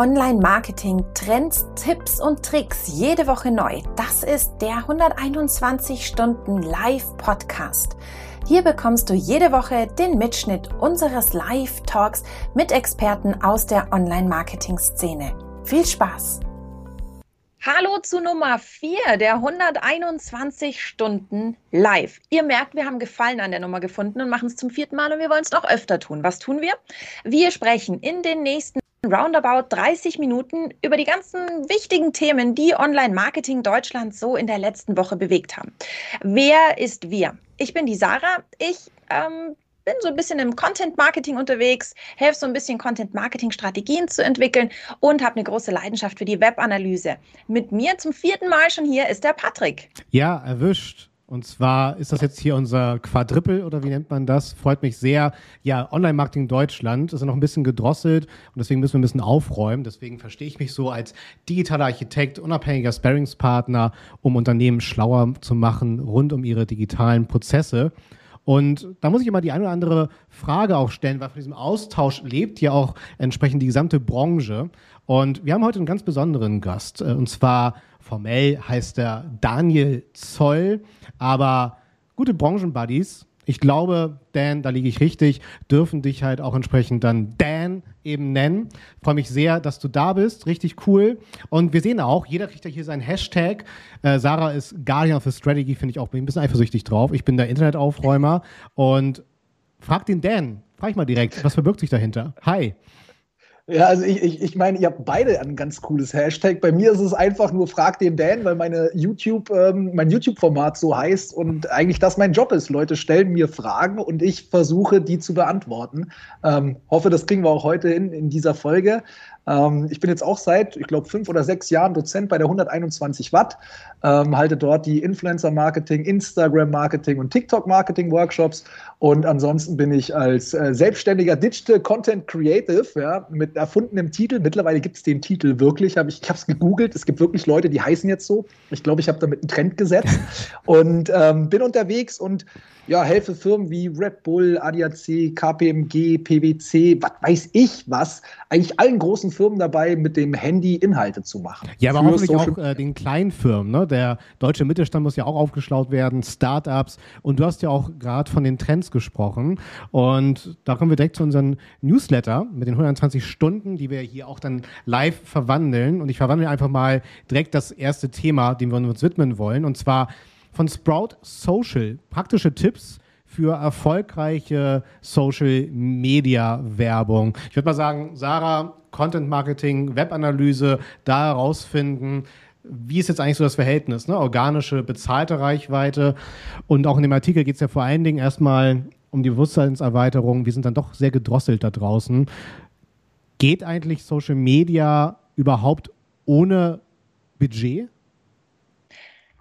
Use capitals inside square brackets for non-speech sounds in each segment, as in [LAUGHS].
Online-Marketing, Trends, Tipps und Tricks jede Woche neu. Das ist der 121 Stunden Live-Podcast. Hier bekommst du jede Woche den Mitschnitt unseres Live-Talks mit Experten aus der Online-Marketing-Szene. Viel Spaß! Hallo zu Nummer 4 der 121 Stunden live. Ihr merkt, wir haben Gefallen an der Nummer gefunden und machen es zum vierten Mal und wir wollen es noch öfter tun. Was tun wir? Wir sprechen in den nächsten roundabout 30 Minuten über die ganzen wichtigen Themen, die Online-Marketing Deutschland so in der letzten Woche bewegt haben. Wer ist wir? Ich bin die Sarah. Ich ähm, bin so ein bisschen im Content Marketing unterwegs, helfe so ein bisschen Content Marketing Strategien zu entwickeln und habe eine große Leidenschaft für die Webanalyse. Mit mir zum vierten Mal schon hier ist der Patrick. Ja, erwischt. Und zwar ist das jetzt hier unser Quadrippel oder wie nennt man das? Freut mich sehr. Ja, Online-Marketing Deutschland ist ja noch ein bisschen gedrosselt und deswegen müssen wir ein bisschen aufräumen. Deswegen verstehe ich mich so als digitaler Architekt, unabhängiger Sparringspartner, um Unternehmen schlauer zu machen rund um ihre digitalen Prozesse. Und da muss ich immer die eine oder andere Frage auch stellen, weil von diesem Austausch lebt ja auch entsprechend die gesamte Branche. Und wir haben heute einen ganz besonderen Gast. Äh, und zwar formell heißt er Daniel Zoll, aber gute Branchenbuddies ich glaube, Dan, da liege ich richtig, dürfen dich halt auch entsprechend dann Dan eben nennen. Freue mich sehr, dass du da bist. Richtig cool. Und wir sehen auch, jeder kriegt ja hier seinen Hashtag. Äh, Sarah ist Guardian of the Strategy, finde ich auch bin ein bisschen eifersüchtig drauf. Ich bin der Internetaufräumer und frag den Dan, frag ich mal direkt, was verbirgt sich dahinter? Hi. Ja, also ich, ich, ich meine, ihr habt beide ein ganz cooles Hashtag. Bei mir ist es einfach nur Frag den Dan, weil meine YouTube, ähm, mein YouTube-Format so heißt und eigentlich das mein Job ist. Leute stellen mir Fragen und ich versuche, die zu beantworten. Ähm, hoffe, das kriegen wir auch heute in, in dieser Folge. Ähm, ich bin jetzt auch seit, ich glaube, fünf oder sechs Jahren Dozent bei der 121 Watt, ähm, halte dort die Influencer-Marketing, Instagram-Marketing und TikTok-Marketing-Workshops. Und ansonsten bin ich als äh, selbstständiger Digital Content Creative ja, mit erfundenem Titel. Mittlerweile gibt es den Titel wirklich. Hab ich ich habe es gegoogelt. Es gibt wirklich Leute, die heißen jetzt so. Ich glaube, ich habe damit einen Trend gesetzt [LAUGHS] und ähm, bin unterwegs und ja, helfe Firmen wie Red Bull, ADAC, KPMG, PwC, was weiß ich was, eigentlich allen großen Firmen dabei, mit dem Handy Inhalte zu machen. Ja, aber hoffentlich Social auch äh, den kleinen Firmen. Ne? Der deutsche Mittelstand muss ja auch aufgeschlaut werden, Startups. Und du hast ja auch gerade von den Trends gesprochen. Und da kommen wir direkt zu unserem Newsletter mit den 120 Stunden, die wir hier auch dann live verwandeln. Und ich verwandle einfach mal direkt das erste Thema, dem wir uns widmen wollen. Und zwar von Sprout Social. Praktische Tipps für erfolgreiche Social Media Werbung. Ich würde mal sagen, Sarah, Content Marketing, Webanalyse, da herausfinden, wie ist jetzt eigentlich so das Verhältnis? Ne? Organische, bezahlte Reichweite. Und auch in dem Artikel geht es ja vor allen Dingen erstmal um die Bewusstseinserweiterung. Wir sind dann doch sehr gedrosselt da draußen. Geht eigentlich Social Media überhaupt ohne Budget?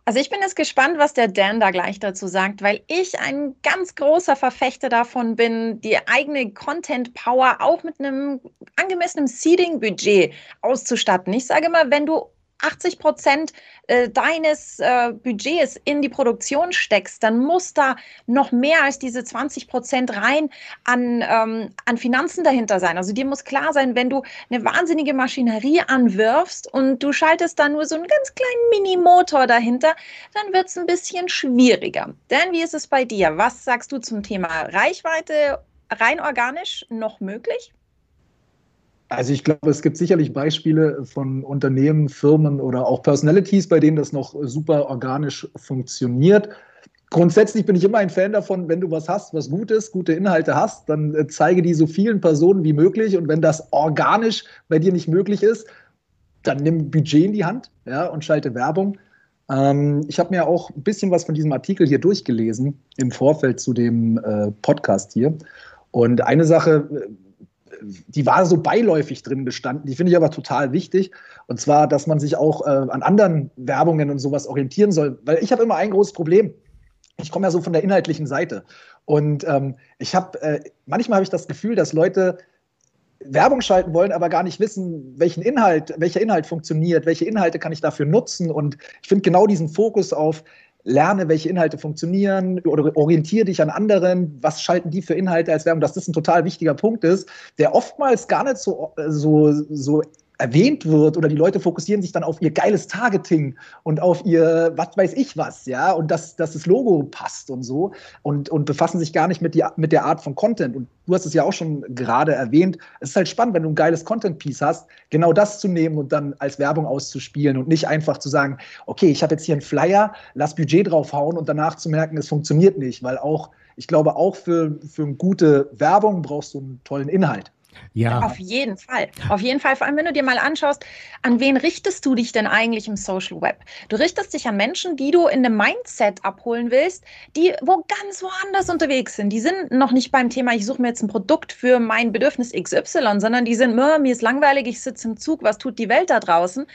Also ich bin jetzt gespannt, was der Dan da gleich dazu sagt, weil ich ein ganz großer Verfechter davon bin, die eigene Content Power auch mit einem angemessenen Seeding-Budget auszustatten. Ich sage mal, wenn du 80 Prozent äh, deines äh, Budgets in die Produktion steckst, dann muss da noch mehr als diese 20 Prozent rein an, ähm, an Finanzen dahinter sein. Also dir muss klar sein, wenn du eine wahnsinnige Maschinerie anwirfst und du schaltest da nur so einen ganz kleinen Mini-Motor dahinter, dann wird es ein bisschen schwieriger. Denn wie ist es bei dir? Was sagst du zum Thema Reichweite rein organisch noch möglich? Also ich glaube, es gibt sicherlich Beispiele von Unternehmen, Firmen oder auch Personalities, bei denen das noch super organisch funktioniert. Grundsätzlich bin ich immer ein Fan davon, wenn du was hast, was gut ist, gute Inhalte hast, dann äh, zeige die so vielen Personen wie möglich. Und wenn das organisch bei dir nicht möglich ist, dann nimm Budget in die Hand ja, und schalte Werbung. Ähm, ich habe mir auch ein bisschen was von diesem Artikel hier durchgelesen im Vorfeld zu dem äh, Podcast hier. Und eine Sache, äh, die war so beiläufig drin gestanden, die finde ich aber total wichtig. Und zwar, dass man sich auch äh, an anderen Werbungen und sowas orientieren soll. Weil ich habe immer ein großes Problem. Ich komme ja so von der inhaltlichen Seite. Und ähm, ich habe, äh, manchmal habe ich das Gefühl, dass Leute Werbung schalten wollen, aber gar nicht wissen, welchen Inhalt, welcher Inhalt funktioniert, welche Inhalte kann ich dafür nutzen. Und ich finde genau diesen Fokus auf lerne, welche Inhalte funktionieren oder orientiere dich an anderen, was schalten die für Inhalte als Werbung, dass das ein total wichtiger Punkt ist, der oftmals gar nicht so, so, so erwähnt wird oder die Leute fokussieren sich dann auf ihr geiles Targeting und auf ihr, was weiß ich was, ja, und dass, dass das Logo passt und so und, und befassen sich gar nicht mit, die, mit der Art von Content. Und du hast es ja auch schon gerade erwähnt. Es ist halt spannend, wenn du ein geiles Content-Piece hast, genau das zu nehmen und dann als Werbung auszuspielen und nicht einfach zu sagen, okay, ich habe jetzt hier einen Flyer, lass Budget draufhauen und danach zu merken, es funktioniert nicht, weil auch, ich glaube, auch für, für eine gute Werbung brauchst du einen tollen Inhalt. Ja. Auf jeden Fall. Auf jeden Fall. Vor allem, wenn du dir mal anschaust, an wen richtest du dich denn eigentlich im Social Web? Du richtest dich an Menschen, die du in einem Mindset abholen willst, die wo ganz woanders unterwegs sind. Die sind noch nicht beim Thema, ich suche mir jetzt ein Produkt für mein Bedürfnis XY, sondern die sind, mir ist langweilig, ich sitze im Zug, was tut die Welt da draußen?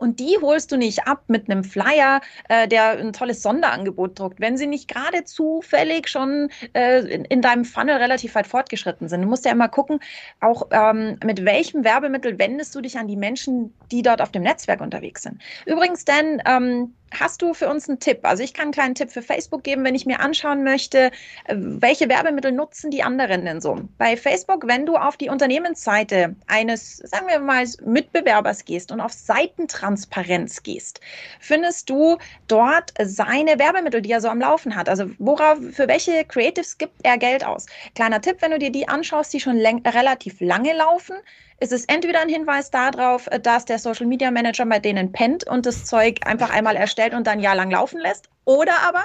Und die holst du nicht ab mit einem Flyer, äh, der ein tolles Sonderangebot druckt, wenn sie nicht gerade zufällig schon äh, in, in, deinem Funnel relativ weit fortgeschritten sind. Du musst ja immer gucken, auch ähm, mit welchem Werbemittel wendest du dich an die Menschen, die dort auf dem Netzwerk unterwegs sind. Übrigens, denn ähm, Hast du für uns einen Tipp? Also ich kann einen kleinen Tipp für Facebook geben, wenn ich mir anschauen möchte, äh, welche Werbemittel nutzen die anderen denn so? Bei Facebook, wenn du auf die Unternehmensseite eines, sagen wir mal, Mitbewerbers gehst und auf Seitentransparenz gehst, findest du dort seine Werbemittel, die er so am Laufen hat. Also worauf, für welche Creatives gibt er Geld aus? Kleiner Tipp, wenn du dir die anschaust, die schon relativ lange laufen, ist es entweder ein Hinweis darauf, äh, dass der Social Media Manager bei denen pennt und das Zeug einfach einmal erstellt und dann ein Jahr lang laufen lässt, oder aber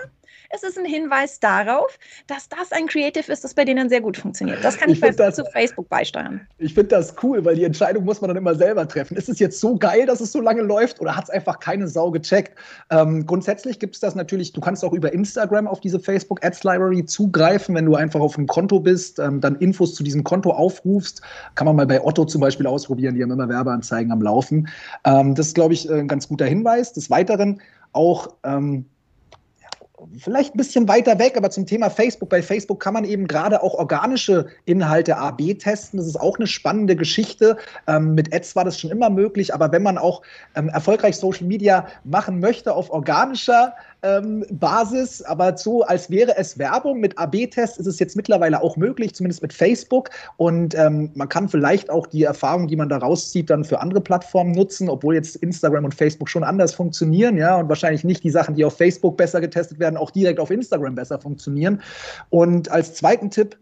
es ist ein Hinweis darauf, dass das ein Creative ist, das bei denen sehr gut funktioniert. Das kann ich, ich bei, das, zu Facebook beisteuern. Ich finde das cool, weil die Entscheidung muss man dann immer selber treffen. Ist es jetzt so geil, dass es so lange läuft oder hat es einfach keine Sau gecheckt? Ähm, grundsätzlich gibt es das natürlich, du kannst auch über Instagram auf diese Facebook Ads Library zugreifen, wenn du einfach auf einem Konto bist, ähm, dann Infos zu diesem Konto aufrufst. Kann man mal bei Otto zum Beispiel ausprobieren, die haben immer Werbeanzeigen am Laufen. Ähm, das ist, glaube ich, ein ganz guter Hinweis. Des Weiteren auch ähm, vielleicht ein bisschen weiter weg, aber zum Thema Facebook. Bei Facebook kann man eben gerade auch organische Inhalte A-B testen. Das ist auch eine spannende Geschichte. Ähm, mit Ads war das schon immer möglich, aber wenn man auch ähm, erfolgreich Social Media machen möchte auf organischer ähm, Basis, aber so als wäre es Werbung mit AB-Tests ist es jetzt mittlerweile auch möglich, zumindest mit Facebook. Und ähm, man kann vielleicht auch die Erfahrung, die man da rauszieht, dann für andere Plattformen nutzen, obwohl jetzt Instagram und Facebook schon anders funktionieren, ja, und wahrscheinlich nicht die Sachen, die auf Facebook besser getestet werden, auch direkt auf Instagram besser funktionieren. Und als zweiten Tipp,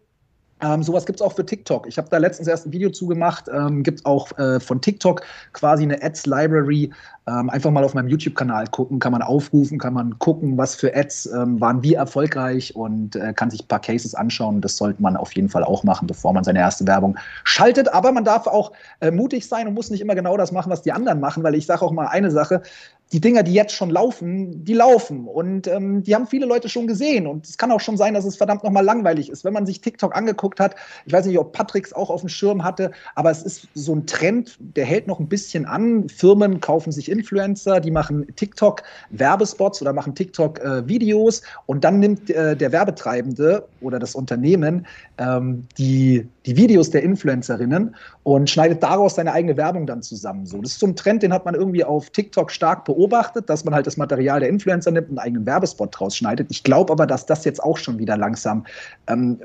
ähm, sowas gibt es auch für TikTok. Ich habe da letztens erst ein Video zugemacht. Ähm, gibt auch äh, von TikTok quasi eine Ads-Library. Ähm, einfach mal auf meinem YouTube-Kanal gucken, kann man aufrufen, kann man gucken, was für Ads ähm, waren wie erfolgreich und äh, kann sich ein paar Cases anschauen. Das sollte man auf jeden Fall auch machen, bevor man seine erste Werbung schaltet. Aber man darf auch äh, mutig sein und muss nicht immer genau das machen, was die anderen machen, weil ich sage auch mal eine Sache, die Dinger, die jetzt schon laufen, die laufen. Und ähm, die haben viele Leute schon gesehen. Und es kann auch schon sein, dass es verdammt nochmal langweilig ist. Wenn man sich TikTok angeguckt hat, ich weiß nicht, ob Patricks auch auf dem Schirm hatte, aber es ist so ein Trend, der hält noch ein bisschen an. Firmen kaufen sich Influencer, die machen TikTok-Werbespots oder machen TikTok-Videos. Äh, und dann nimmt äh, der Werbetreibende oder das Unternehmen ähm, die, die Videos der Influencerinnen und schneidet daraus seine eigene Werbung dann zusammen. So, das ist so ein Trend, den hat man irgendwie auf TikTok stark beobachtet dass man halt das Material der Influencer nimmt und einen eigenen Werbespot draus schneidet. Ich glaube aber, dass das jetzt auch schon wieder langsam ähm,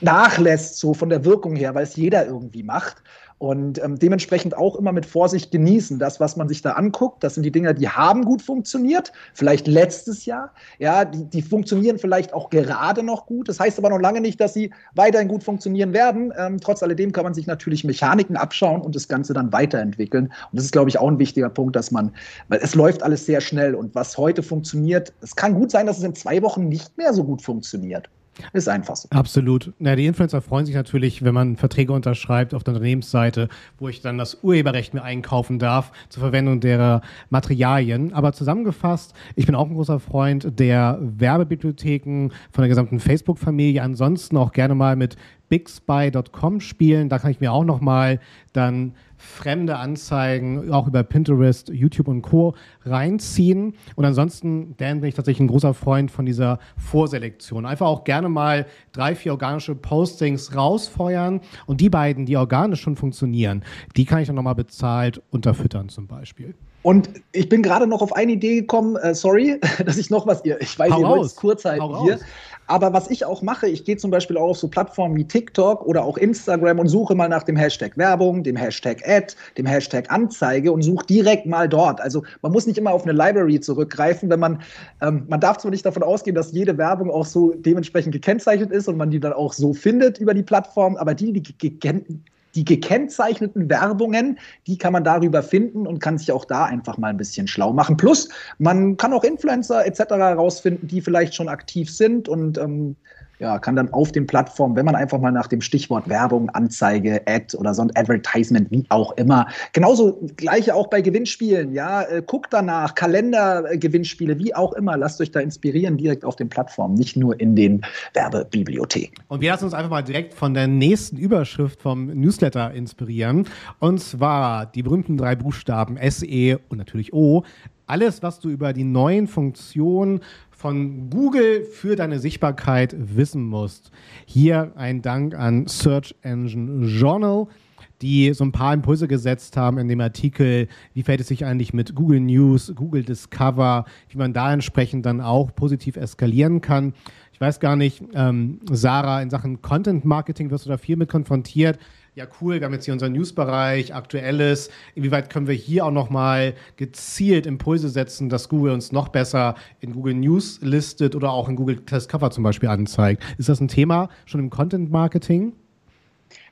nachlässt, so von der Wirkung her, weil es jeder irgendwie macht. Und ähm, dementsprechend auch immer mit Vorsicht genießen. Das, was man sich da anguckt, das sind die Dinge, die haben gut funktioniert. Vielleicht letztes Jahr. Ja, die, die funktionieren vielleicht auch gerade noch gut. Das heißt aber noch lange nicht, dass sie weiterhin gut funktionieren werden. Ähm, trotz alledem kann man sich natürlich Mechaniken abschauen und das Ganze dann weiterentwickeln. Und das ist, glaube ich, auch ein wichtiger Punkt, dass man, weil es läuft alles sehr schnell und was heute funktioniert, es kann gut sein, dass es in zwei Wochen nicht mehr so gut funktioniert. Ist einfach so. Absolut. Na, die Influencer freuen sich natürlich, wenn man Verträge unterschreibt auf der Unternehmensseite, wo ich dann das Urheberrecht mir einkaufen darf zur Verwendung derer Materialien. Aber zusammengefasst, ich bin auch ein großer Freund der Werbebibliotheken von der gesamten Facebook-Familie. Ansonsten auch gerne mal mit bigspy.com spielen. Da kann ich mir auch noch mal dann fremde Anzeigen auch über Pinterest, YouTube und Co. reinziehen. Und ansonsten, Dan, bin ich tatsächlich ein großer Freund von dieser Vorselektion. Einfach auch gerne mal drei, vier organische Postings rausfeuern und die beiden, die organisch schon funktionieren, die kann ich dann nochmal bezahlt unterfüttern zum Beispiel. Und ich bin gerade noch auf eine Idee gekommen, äh, sorry, [LAUGHS] dass ich noch was, ihr, ich weiß, Hau ihr wollt es kurz halten hier. Raus. Aber was ich auch mache, ich gehe zum Beispiel auch auf so Plattformen wie TikTok oder auch Instagram und suche mal nach dem Hashtag Werbung, dem Hashtag Ad, dem Hashtag Anzeige und suche direkt mal dort. Also man muss nicht immer auf eine Library zurückgreifen, wenn man, ähm, man darf zwar nicht davon ausgehen, dass jede Werbung auch so dementsprechend gekennzeichnet ist und man die dann auch so findet über die Plattform, aber die, die die gekennzeichneten Werbungen, die kann man darüber finden und kann sich auch da einfach mal ein bisschen schlau machen. Plus, man kann auch Influencer etc. herausfinden, die vielleicht schon aktiv sind und ähm, ja, kann dann auf den Plattformen, wenn man einfach mal nach dem Stichwort Werbung, Anzeige, Ad oder so ein Advertisement, wie auch immer. Genauso gleiche auch bei Gewinnspielen, ja, äh, guckt danach, Kalendergewinnspiele, wie auch immer, lasst euch da inspirieren direkt auf den Plattformen, nicht nur in den Werbebibliotheken. Und wir lassen uns einfach mal direkt von der nächsten Überschrift vom Newsletter inspirieren. Und zwar die berühmten drei Buchstaben SE und natürlich O. Alles, was du über die neuen Funktionen von Google für deine Sichtbarkeit wissen musst. Hier ein Dank an Search Engine Journal die so ein paar Impulse gesetzt haben in dem Artikel, wie fällt es sich eigentlich mit Google News, Google Discover, wie man da entsprechend dann auch positiv eskalieren kann. Ich weiß gar nicht, ähm, Sarah, in Sachen Content Marketing wirst du da viel mit konfrontiert ja cool, wir haben jetzt hier unseren Newsbereich, aktuelles, inwieweit können wir hier auch nochmal gezielt Impulse setzen, dass Google uns noch besser in Google News listet oder auch in Google Test Cover zum Beispiel anzeigt. Ist das ein Thema schon im Content Marketing?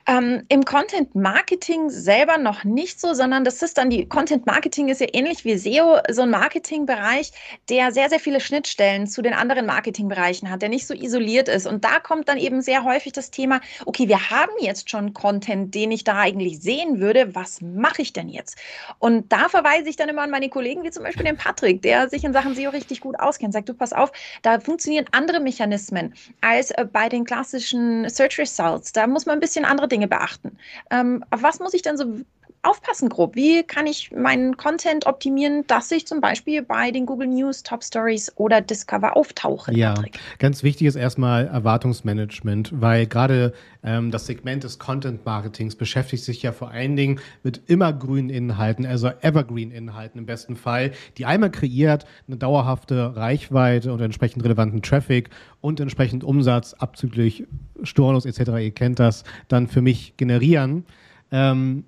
Ähm, Im Content Marketing selber noch nicht so, sondern das ist dann die Content Marketing ist ja ähnlich wie SEO, so ein Marketingbereich, der sehr, sehr viele Schnittstellen zu den anderen Marketingbereichen hat, der nicht so isoliert ist. Und da kommt dann eben sehr häufig das Thema, okay, wir haben jetzt schon Content, den ich da eigentlich sehen würde. Was mache ich denn jetzt? Und da verweise ich dann immer an meine Kollegen, wie zum Beispiel den Patrick, der sich in Sachen SEO richtig gut auskennt. Sagt, du pass auf, da funktionieren andere Mechanismen als äh, bei den klassischen Search Results. Da muss man ein bisschen andere Dinge Dinge beachten. Ähm, auf was muss ich denn so aufpassen grob? Wie kann ich meinen Content optimieren, dass ich zum Beispiel bei den Google News, Top Stories oder Discover auftauche? Ja, Patrick? ganz wichtig ist erstmal Erwartungsmanagement, weil gerade ähm, das Segment des Content Marketings beschäftigt sich ja vor allen Dingen mit immergrünen Inhalten, also Evergreen-Inhalten im besten Fall, die einmal kreiert eine dauerhafte Reichweite und entsprechend relevanten Traffic und entsprechend Umsatz abzüglich Stornos etc., ihr kennt das, dann für mich generieren. Ähm,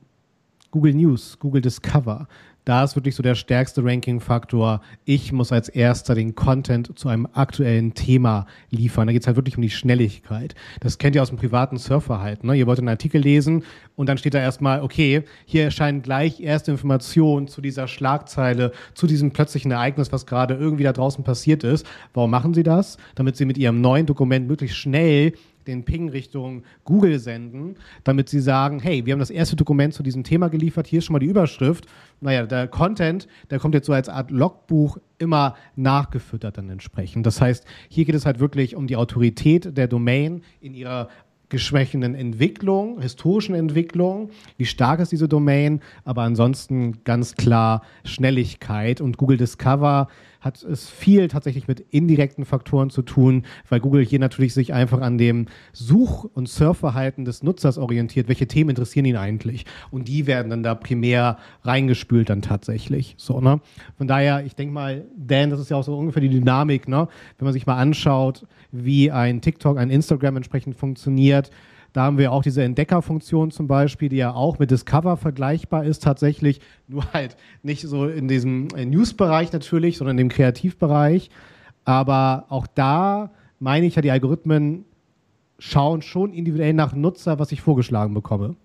Google News, Google Discover. Da ist wirklich so der stärkste Ranking-Faktor. Ich muss als erster den Content zu einem aktuellen Thema liefern. Da geht es halt wirklich um die Schnelligkeit. Das kennt ihr aus dem privaten Surfverhalten. Ne? Ihr wollt einen Artikel lesen und dann steht da erstmal, okay, hier erscheinen gleich erste Informationen zu dieser Schlagzeile, zu diesem plötzlichen Ereignis, was gerade irgendwie da draußen passiert ist. Warum machen Sie das? Damit Sie mit Ihrem neuen Dokument möglichst schnell den Ping Richtung Google senden, damit sie sagen, hey, wir haben das erste Dokument zu diesem Thema geliefert, hier ist schon mal die Überschrift. Naja, der Content, der kommt jetzt so als Art Logbuch immer nachgefüttert dann entsprechend. Das heißt, hier geht es halt wirklich um die Autorität der Domain in ihrer geschwächenden Entwicklung, historischen Entwicklung, wie stark ist diese Domain, aber ansonsten ganz klar Schnelligkeit und Google Discover hat es viel tatsächlich mit indirekten Faktoren zu tun, weil Google hier natürlich sich einfach an dem Such- und Surfverhalten des Nutzers orientiert. Welche Themen interessieren ihn eigentlich? Und die werden dann da primär reingespült dann tatsächlich. So, ne? Von daher, ich denke mal, Dan, das ist ja auch so ungefähr die Dynamik, ne? Wenn man sich mal anschaut, wie ein TikTok, ein Instagram entsprechend funktioniert, da haben wir auch diese Entdeckerfunktion zum Beispiel, die ja auch mit Discover vergleichbar ist tatsächlich, [LAUGHS] nur halt nicht so in diesem äh, News-Bereich natürlich, sondern in dem Kreativbereich. Aber auch da meine ich ja, die Algorithmen schauen schon individuell nach Nutzer, was ich vorgeschlagen bekomme.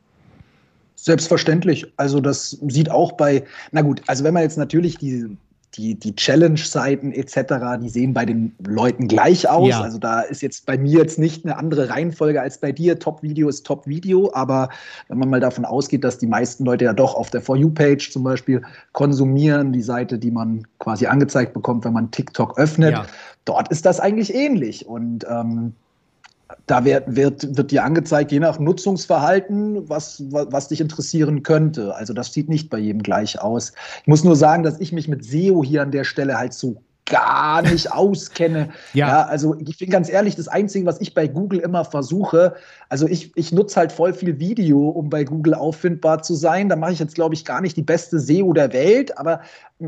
Selbstverständlich. Also das sieht auch bei, na gut, also wenn man jetzt natürlich die die, die Challenge-Seiten etc., die sehen bei den Leuten gleich aus. Ja. Also da ist jetzt bei mir jetzt nicht eine andere Reihenfolge als bei dir. Top-Video ist Top-Video, aber wenn man mal davon ausgeht, dass die meisten Leute ja doch auf der For You-Page zum Beispiel konsumieren, die Seite, die man quasi angezeigt bekommt, wenn man TikTok öffnet, ja. dort ist das eigentlich ähnlich. Und ähm, da wird, wird, wird dir angezeigt, je nach Nutzungsverhalten, was, was, was, dich interessieren könnte. Also das sieht nicht bei jedem gleich aus. Ich muss nur sagen, dass ich mich mit SEO hier an der Stelle halt so gar nicht auskenne. Ja. ja. also ich bin ganz ehrlich, das Einzige, was ich bei Google immer versuche, also ich, ich nutze halt voll viel Video, um bei Google auffindbar zu sein. Da mache ich jetzt, glaube ich, gar nicht die beste SEO der Welt, aber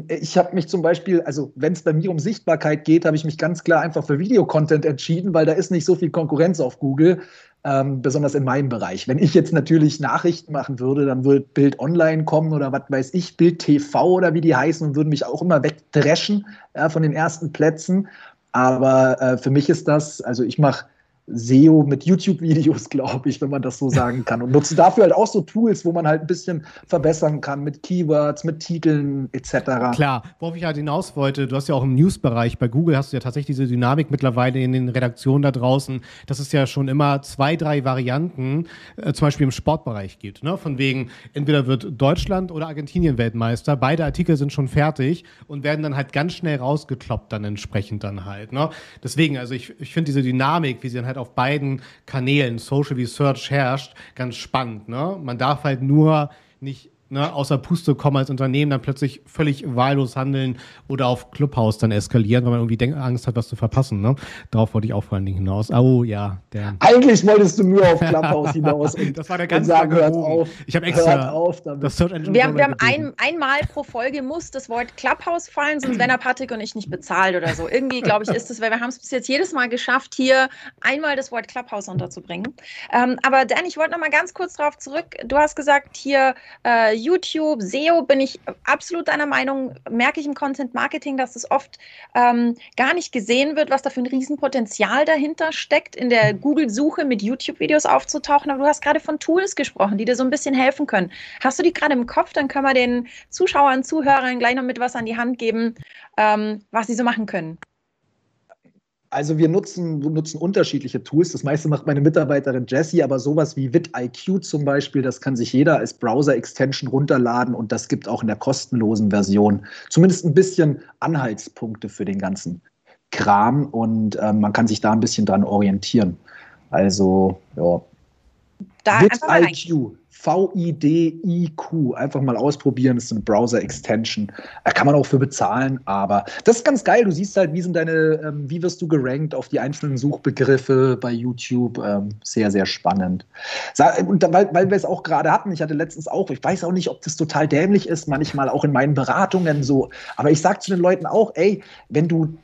ich habe mich zum Beispiel, also wenn es bei mir um Sichtbarkeit geht, habe ich mich ganz klar einfach für Videocontent entschieden, weil da ist nicht so viel Konkurrenz auf Google ähm, besonders in meinem Bereich. Wenn ich jetzt natürlich Nachrichten machen würde, dann würde Bild Online kommen oder was weiß ich, Bild TV oder wie die heißen und würden mich auch immer wegdreschen ja, von den ersten Plätzen. Aber äh, für mich ist das, also ich mache SEO mit YouTube-Videos, [LAUGHS] glaube ich, wenn man das so sagen kann. Und nutzen dafür halt auch so Tools, wo man halt ein bisschen verbessern kann mit Keywords, mit Titeln etc. Klar, worauf ich halt hinaus wollte, du hast ja auch im News-Bereich bei Google hast du ja tatsächlich diese Dynamik mittlerweile in den Redaktionen da draußen, dass es ja schon immer zwei, drei Varianten, äh, zum Beispiel im Sportbereich gibt. Ne? Von wegen, entweder wird Deutschland oder Argentinien Weltmeister, beide Artikel sind schon fertig und werden dann halt ganz schnell rausgekloppt dann entsprechend dann halt. Ne? Deswegen, also ich, ich finde diese Dynamik, wie sie dann halt halt auf beiden Kanälen, Social wie Search, herrscht, ganz spannend. Ne? Man darf halt nur nicht ne, außer Puste kommen als Unternehmen, dann plötzlich völlig wahllos handeln oder auf Clubhouse dann eskalieren, weil man irgendwie Denk Angst hat, was zu verpassen. Ne? Darauf wollte ich auch vor allen Dingen hinaus. Oh ja, der. Eigentlich wolltest du nur auf Clubhouse [LAUGHS] hinaus. Und, das war der ganze sagen, hört auf. Ich habe extra auf das Search Engine. Wir haben, wir haben ein, einmal pro Folge muss das Wort Clubhouse fallen, sonst werden Patrick und ich nicht bezahlt oder so. Irgendwie, glaube ich, ist es, weil wir haben es bis jetzt jedes Mal geschafft, hier einmal das Wort Clubhouse unterzubringen. Ähm, aber Dan, ich wollte noch mal ganz kurz darauf zurück. Du hast gesagt, hier äh, YouTube, SEO bin ich absolut deiner Meinung, merke ich im Content Marketing, dass es oft ähm, gar nicht gesehen wird, was da für ein Riesenpotenzial dahinter steckt, in der Google-Suche mit YouTube-Videos aufzutauchen. Aber du hast gerade von Tools gesprochen, die dir so ein bisschen helfen können. Hast du die gerade im Kopf? Dann können wir den Zuschauern, Zuhörern gleich noch mit was an die Hand geben, ähm, was sie so machen können. Also wir nutzen, nutzen unterschiedliche Tools. Das meiste macht meine Mitarbeiterin Jessie, aber sowas wie vidIQ zum Beispiel, das kann sich jeder als Browser-Extension runterladen und das gibt auch in der kostenlosen Version zumindest ein bisschen Anhaltspunkte für den ganzen Kram und äh, man kann sich da ein bisschen dran orientieren. Also, ja. Da vidIQ. V-I-D-I-Q. Einfach mal ausprobieren. Das ist eine Browser-Extension. Da kann man auch für bezahlen, aber das ist ganz geil. Du siehst halt, wie sind deine, ähm, wie wirst du gerankt auf die einzelnen Suchbegriffe bei YouTube. Ähm, sehr, sehr spannend. Und weil, weil wir es auch gerade hatten, ich hatte letztens auch, ich weiß auch nicht, ob das total dämlich ist, manchmal auch in meinen Beratungen so, aber ich sage zu den Leuten auch, ey, wenn du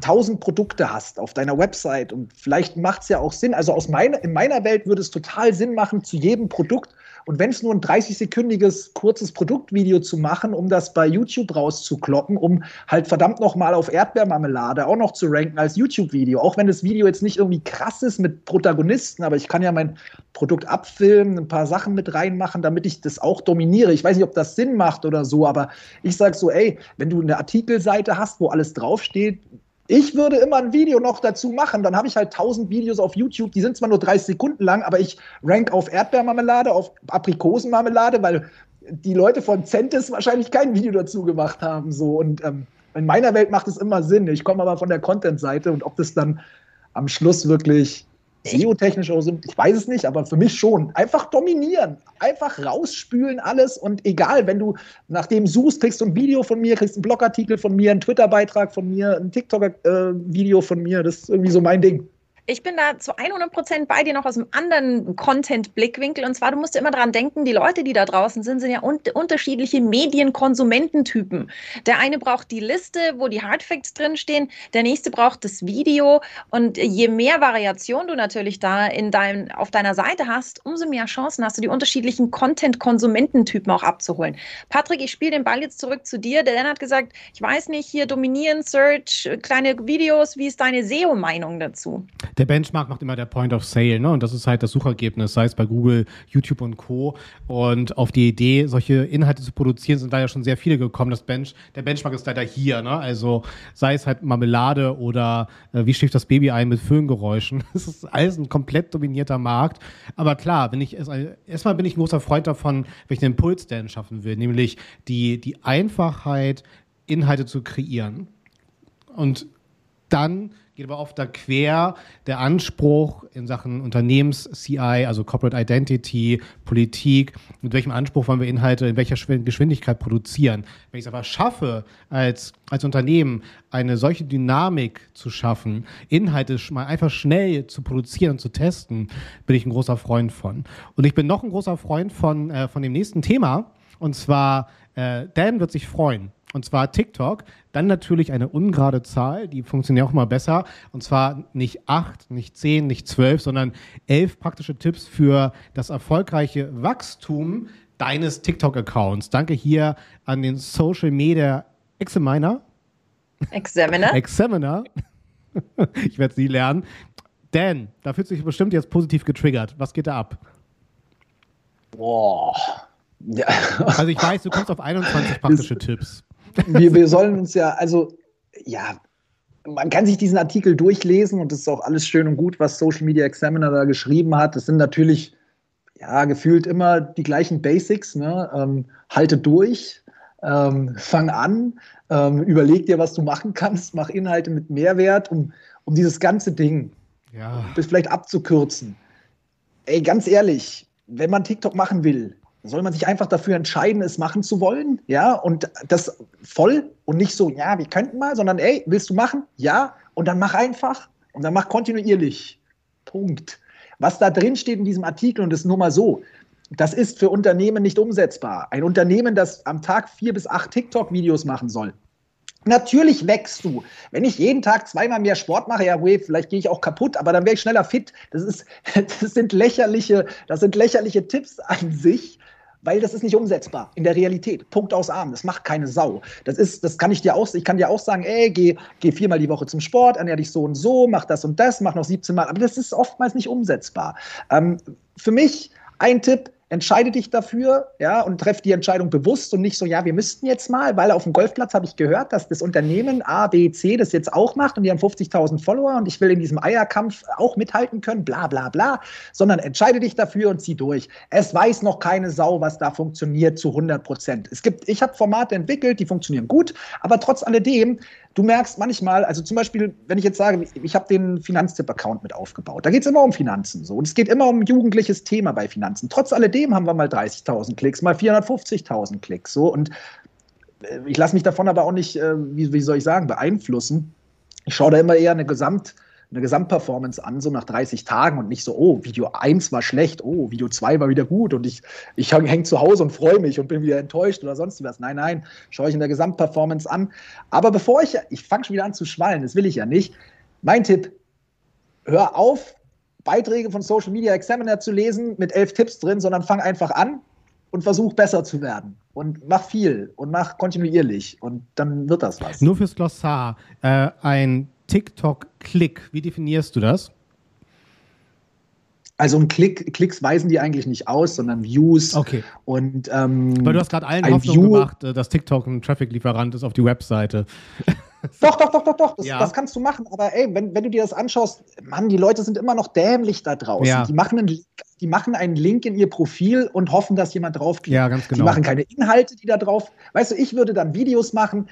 tausend Produkte hast auf deiner Website und vielleicht macht es ja auch Sinn, also aus meiner, in meiner Welt würde es total Sinn machen, zu jedem Produkt und wenn es nur ein 30-sekündiges kurzes Produktvideo zu machen, um das bei YouTube rauszukloppen, um halt verdammt nochmal auf Erdbeermarmelade auch noch zu ranken als YouTube-Video. Auch wenn das Video jetzt nicht irgendwie krass ist mit Protagonisten, aber ich kann ja mein Produkt abfilmen, ein paar Sachen mit reinmachen, damit ich das auch dominiere. Ich weiß nicht, ob das Sinn macht oder so, aber ich sage so, ey, wenn du eine Artikelseite hast, wo alles draufsteht, ich würde immer ein Video noch dazu machen. Dann habe ich halt tausend Videos auf YouTube, die sind zwar nur 30 Sekunden lang, aber ich rank auf Erdbeermarmelade, auf Aprikosenmarmelade, weil die Leute von Centis wahrscheinlich kein Video dazu gemacht haben. So. Und ähm, in meiner Welt macht es immer Sinn. Ich komme aber von der Content-Seite und ob das dann am Schluss wirklich SEO-technisch oder so, ich weiß es nicht, aber für mich schon. Einfach dominieren, einfach rausspülen alles und egal, wenn du nach dem suchst, kriegst du ein Video von mir, kriegst einen Blogartikel von mir, einen Twitter-Beitrag von mir, ein TikTok-Video von mir, das ist irgendwie so mein Ding ich bin da zu 100 Prozent bei dir noch aus einem anderen Content-Blickwinkel. Und zwar, du musst immer dran denken, die Leute, die da draußen sind, sind ja un unterschiedliche Medienkonsumententypen. Der eine braucht die Liste, wo die Hardfacts drinstehen. Der nächste braucht das Video. Und je mehr Variation du natürlich da in dein, auf deiner Seite hast, umso mehr Chancen hast du, die unterschiedlichen Content-Konsumententypen auch abzuholen. Patrick, ich spiele den Ball jetzt zurück zu dir. Der Dan hat gesagt, ich weiß nicht, hier dominieren, Search, kleine Videos. Wie ist deine SEO-Meinung dazu? Der Benchmark macht immer der Point of Sale, ne? Und das ist halt das Suchergebnis, sei es bei Google, YouTube und Co. Und auf die Idee, solche Inhalte zu produzieren, sind da ja schon sehr viele gekommen. Das Bench, der Benchmark ist leider hier, ne? Also sei es halt Marmelade oder äh, wie schläft das Baby ein mit Föhngeräuschen. [LAUGHS] Das ist alles ein komplett dominierter Markt. Aber klar, wenn ich erstmal bin ich ein großer Freund davon, einen Impuls denn schaffen will, nämlich die, die Einfachheit, Inhalte zu kreieren. Und dann geht aber oft da quer der Anspruch in Sachen Unternehmens-CI, also Corporate Identity, Politik, mit welchem Anspruch wollen wir Inhalte in welcher Geschwindigkeit produzieren. Wenn ich es aber schaffe, als, als Unternehmen eine solche Dynamik zu schaffen, Inhalte mal einfach schnell zu produzieren und zu testen, bin ich ein großer Freund von. Und ich bin noch ein großer Freund von, äh, von dem nächsten Thema, und zwar, äh, Dan wird sich freuen und zwar TikTok. Dann natürlich eine ungerade Zahl, die funktioniert auch mal besser. Und zwar nicht acht, nicht zehn, nicht zwölf, sondern elf praktische Tipps für das erfolgreiche Wachstum deines TikTok-Accounts. Danke hier an den Social Media Examiner. Examiner. Examiner. ich werde sie lernen. Dan, da fühlt sich bestimmt jetzt positiv getriggert. Was geht da ab? Boah. Ja. Also ich weiß, du kommst auf 21 praktische [LAUGHS] Tipps wir, wir sollen uns ja, also, ja, man kann sich diesen Artikel durchlesen und das ist auch alles schön und gut, was Social Media Examiner da geschrieben hat. Das sind natürlich, ja, gefühlt immer die gleichen Basics. Ne? Ähm, halte durch, ähm, fang an, ähm, überleg dir, was du machen kannst, mach Inhalte mit Mehrwert, um, um dieses ganze Ding ja. bis vielleicht abzukürzen. Ey, ganz ehrlich, wenn man TikTok machen will, soll man sich einfach dafür entscheiden, es machen zu wollen, ja, und das voll und nicht so, ja, wir könnten mal, sondern ey, willst du machen? Ja, und dann mach einfach und dann mach kontinuierlich. Punkt. Was da drin steht in diesem Artikel und das ist nur mal so, das ist für Unternehmen nicht umsetzbar. Ein Unternehmen, das am Tag vier bis acht TikTok-Videos machen soll, Natürlich wächst du. Wenn ich jeden Tag zweimal mehr Sport mache, ja, weh, vielleicht gehe ich auch kaputt, aber dann wäre ich schneller fit. Das, ist, [LAUGHS] das, sind lächerliche, das sind lächerliche Tipps an sich, weil das ist nicht umsetzbar in der Realität. Punkt aus Arm. Das macht keine Sau. Das ist, das kann ich dir auch, ich kann dir auch sagen, ey, geh, geh viermal die Woche zum Sport, ernähr dich so und so, mach das und das, mach noch 17 Mal. Aber das ist oftmals nicht umsetzbar. Ähm, für mich ein Tipp, entscheide dich dafür, ja, und treff die Entscheidung bewusst und nicht so, ja, wir müssten jetzt mal, weil auf dem Golfplatz habe ich gehört, dass das Unternehmen A, B, C das jetzt auch macht und die haben 50.000 Follower und ich will in diesem Eierkampf auch mithalten können, bla, bla, bla, sondern entscheide dich dafür und zieh durch. Es weiß noch keine Sau, was da funktioniert zu 100 Prozent. Es gibt, ich habe Formate entwickelt, die funktionieren gut, aber trotz alledem du merkst manchmal, also zum Beispiel, wenn ich jetzt sage, ich habe den Finanztipp-Account mit aufgebaut, da geht es immer um Finanzen so und es geht immer um jugendliches Thema bei Finanzen. Trotz alledem haben wir mal 30.000 Klicks, mal 450.000 Klicks so und äh, ich lasse mich davon aber auch nicht, äh, wie, wie soll ich sagen, beeinflussen. Ich schaue da immer eher eine Gesamt- eine Gesamtperformance an, so nach 30 Tagen und nicht so, oh, Video 1 war schlecht, oh, Video 2 war wieder gut und ich, ich hänge zu Hause und freue mich und bin wieder enttäuscht oder sonst was. Nein, nein, schaue ich in der Gesamtperformance an. Aber bevor ich, ich fange schon wieder an zu schwallen, das will ich ja nicht. Mein Tipp, hör auf, Beiträge von Social Media Examiner zu lesen mit elf Tipps drin, sondern fang einfach an und versuch besser zu werden. Und mach viel und mach kontinuierlich und dann wird das was. Nur fürs Glossar, äh, ein TikTok-Klick, wie definierst du das? Also ein Klick, Klicks weisen die eigentlich nicht aus, sondern Views. Okay. Und, ähm, Weil du hast gerade allen Hoffnung View gemacht, äh, dass TikTok ein Traffic-Lieferant ist auf die Webseite. [LAUGHS] Doch, doch, doch, doch, doch. Das, ja. das, kannst du machen. Aber ey, wenn, wenn du dir das anschaust, Mann, die Leute sind immer noch dämlich da draußen. Ja. Die, machen einen, die machen einen Link in ihr Profil und hoffen, dass jemand draufklickt. Ja, ganz genau. Die machen keine Inhalte, die da drauf. Weißt du, ich würde dann Videos machen,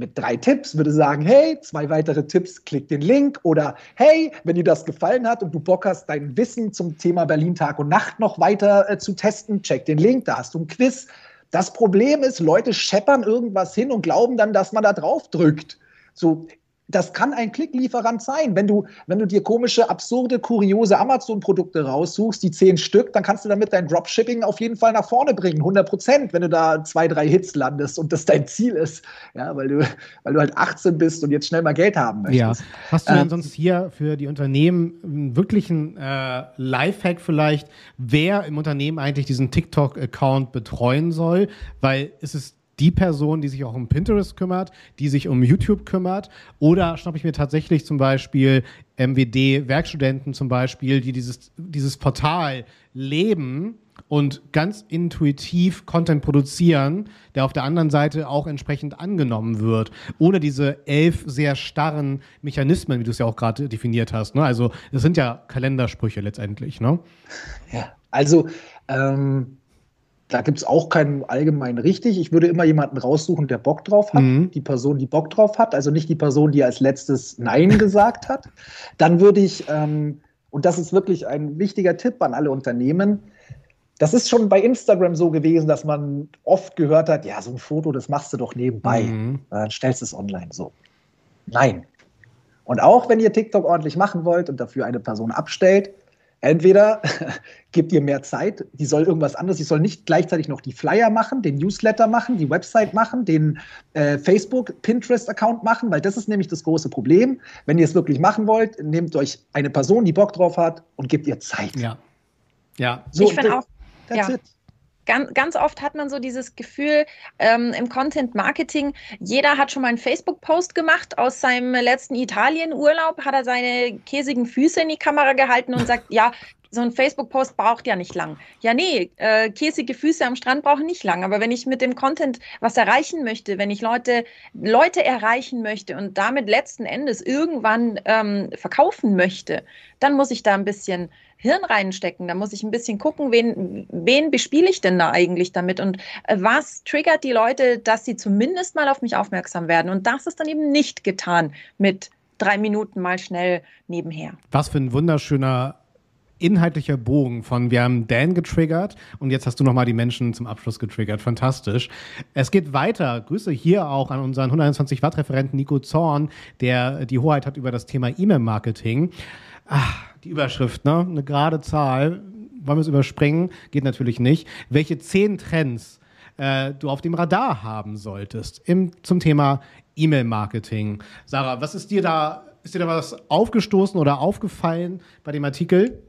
mit drei Tipps, würde sagen, hey, zwei weitere Tipps, klick den Link oder hey, wenn dir das gefallen hat und du Bock hast, dein Wissen zum Thema Berlin Tag und Nacht noch weiter äh, zu testen, check den Link, da hast du ein Quiz. Das Problem ist, Leute scheppern irgendwas hin und glauben dann, dass man da drauf drückt. So, das kann ein Klicklieferant sein. Wenn du, wenn du dir komische, absurde, kuriose Amazon-Produkte raussuchst, die zehn Stück, dann kannst du damit dein Dropshipping auf jeden Fall nach vorne bringen, 100 Prozent, wenn du da zwei, drei Hits landest und das dein Ziel ist, ja, weil du, weil du halt 18 bist und jetzt schnell mal Geld haben möchtest. Ja. Hast du denn ähm, sonst hier für die Unternehmen einen äh, Lifehack vielleicht, wer im Unternehmen eigentlich diesen TikTok-Account betreuen soll? Weil es ist die Person, die sich auch um Pinterest kümmert, die sich um YouTube kümmert? Oder schnappe ich mir tatsächlich zum Beispiel MWD-Werkstudenten zum Beispiel, die dieses, dieses Portal leben und ganz intuitiv Content produzieren, der auf der anderen Seite auch entsprechend angenommen wird, ohne diese elf sehr starren Mechanismen, wie du es ja auch gerade definiert hast. Ne? Also das sind ja Kalendersprüche letztendlich. Ne? Ja, also ähm da gibt es auch keinen allgemeinen richtig. Ich würde immer jemanden raussuchen, der Bock drauf hat. Mhm. Die Person, die Bock drauf hat, also nicht die Person, die als letztes Nein [LAUGHS] gesagt hat. Dann würde ich, ähm, und das ist wirklich ein wichtiger Tipp an alle Unternehmen, das ist schon bei Instagram so gewesen, dass man oft gehört hat, ja, so ein Foto, das machst du doch nebenbei. Mhm. Dann stellst du es online so. Nein. Und auch wenn ihr TikTok ordentlich machen wollt und dafür eine Person abstellt, Entweder [LAUGHS] gebt ihr mehr Zeit, die soll irgendwas anderes, die soll nicht gleichzeitig noch die Flyer machen, den Newsletter machen, die Website machen, den äh, Facebook, Pinterest-Account machen, weil das ist nämlich das große Problem. Wenn ihr es wirklich machen wollt, nehmt euch eine Person, die Bock drauf hat und gebt ihr Zeit. Ja. Ja. So, ich finde auch. That's ja. it ganz, ganz oft hat man so dieses Gefühl ähm, im Content Marketing, jeder hat schon mal einen Facebook-Post gemacht aus seinem letzten Italien-Urlaub, hat er seine käsigen Füße in die Kamera gehalten und sagt, [LAUGHS] ja, so ein Facebook-Post braucht ja nicht lang. Ja, nee, äh, käsige Füße am Strand brauchen nicht lang. Aber wenn ich mit dem Content was erreichen möchte, wenn ich Leute, Leute erreichen möchte und damit letzten Endes irgendwann ähm, verkaufen möchte, dann muss ich da ein bisschen Hirn reinstecken. Da muss ich ein bisschen gucken, wen, wen bespiele ich denn da eigentlich damit und äh, was triggert die Leute, dass sie zumindest mal auf mich aufmerksam werden. Und das ist dann eben nicht getan mit drei Minuten mal schnell nebenher. Was für ein wunderschöner inhaltlicher Bogen von wir haben Dan getriggert und jetzt hast du nochmal die Menschen zum Abschluss getriggert. Fantastisch. Es geht weiter. Grüße hier auch an unseren 120 Watt Referenten Nico Zorn, der die Hoheit hat über das Thema E-Mail-Marketing. Ach, die Überschrift, ne? Eine gerade Zahl. Wollen wir es überspringen? Geht natürlich nicht. Welche zehn Trends äh, du auf dem Radar haben solltest im, zum Thema E-Mail-Marketing. Sarah, was ist dir da, ist dir da was aufgestoßen oder aufgefallen bei dem Artikel?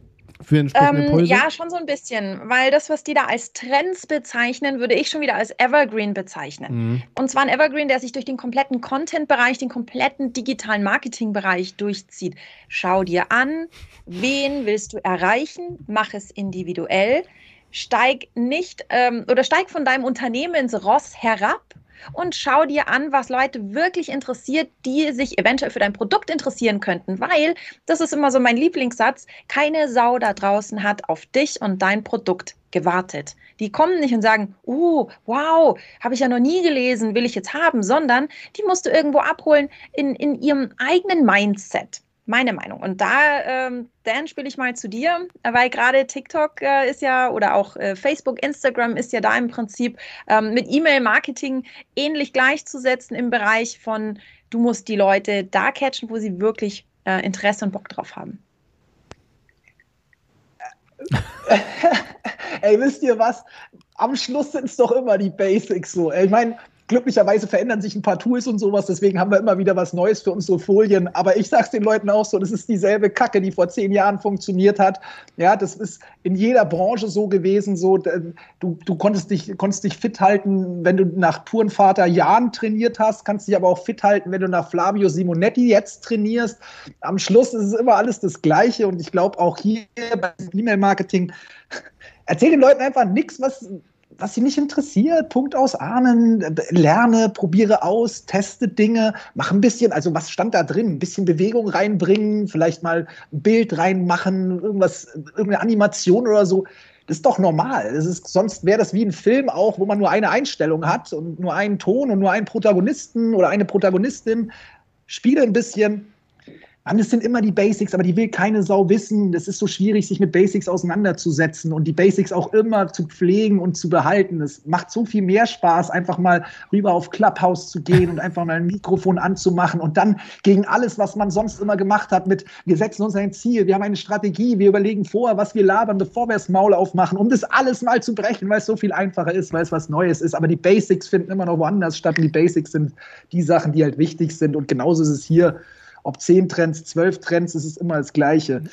Für entsprechende ähm, Ja, schon so ein bisschen, weil das, was die da als Trends bezeichnen, würde ich schon wieder als Evergreen bezeichnen. Mhm. Und zwar ein Evergreen, der sich durch den kompletten Content-Bereich, den kompletten digitalen Marketing-Bereich durchzieht. Schau dir an, wen willst du erreichen, mach es individuell, steig nicht ähm, oder steig von deinem Unternehmensross herab und schau dir an, was Leute wirklich interessiert, die sich eventuell für dein Produkt interessieren könnten, weil das ist immer so mein Lieblingssatz, keine Sau da draußen hat auf dich und dein Produkt gewartet. Die kommen nicht und sagen, oh, wow, habe ich ja noch nie gelesen, will ich jetzt haben, sondern die musst du irgendwo abholen in, in ihrem eigenen Mindset meine Meinung. Und da, ähm, Dan, spiele ich mal zu dir, weil gerade TikTok äh, ist ja oder auch äh, Facebook, Instagram ist ja da im Prinzip ähm, mit E-Mail-Marketing ähnlich gleichzusetzen im Bereich von, du musst die Leute da catchen, wo sie wirklich äh, Interesse und Bock drauf haben. [LAUGHS] Ey, wisst ihr was? Am Schluss sind es doch immer die Basics so. Ich meine, glücklicherweise verändern sich ein paar Tools und sowas, deswegen haben wir immer wieder was Neues für unsere Folien. Aber ich sag's den Leuten auch so, das ist dieselbe Kacke, die vor zehn Jahren funktioniert hat. Ja, das ist in jeder Branche so gewesen. So, du, du konntest dich, konntest dich fit halten, wenn du nach Tourenvater Jan trainiert hast, kannst dich aber auch fit halten, wenn du nach Flavio Simonetti jetzt trainierst. Am Schluss ist es immer alles das Gleiche und ich glaube auch hier beim E-Mail-Marketing, erzähl den Leuten einfach nichts, was was sie nicht interessiert. Punkt aus Armen, lerne, probiere aus, teste Dinge, mach ein bisschen, also was stand da drin? Ein bisschen Bewegung reinbringen, vielleicht mal ein Bild reinmachen, irgendwas, irgendeine Animation oder so. Das ist doch normal. Das ist, sonst wäre das wie ein Film auch, wo man nur eine Einstellung hat und nur einen Ton und nur einen Protagonisten oder eine Protagonistin. Spiele ein bisschen, Mann, es sind immer die Basics, aber die will keine Sau wissen. Es ist so schwierig, sich mit Basics auseinanderzusetzen und die Basics auch immer zu pflegen und zu behalten. Es macht so viel mehr Spaß, einfach mal rüber auf Clubhouse zu gehen und einfach mal ein Mikrofon anzumachen und dann gegen alles, was man sonst immer gemacht hat, mit wir setzen uns ein Ziel, wir haben eine Strategie, wir überlegen vorher, was wir labern, bevor wir das Maul aufmachen, um das alles mal zu brechen, weil es so viel einfacher ist, weil es was Neues ist. Aber die Basics finden immer noch woanders statt und die Basics sind die Sachen, die halt wichtig sind. Und genauso ist es hier ob zehn Trends, zwölf Trends, es ist immer das Gleiche.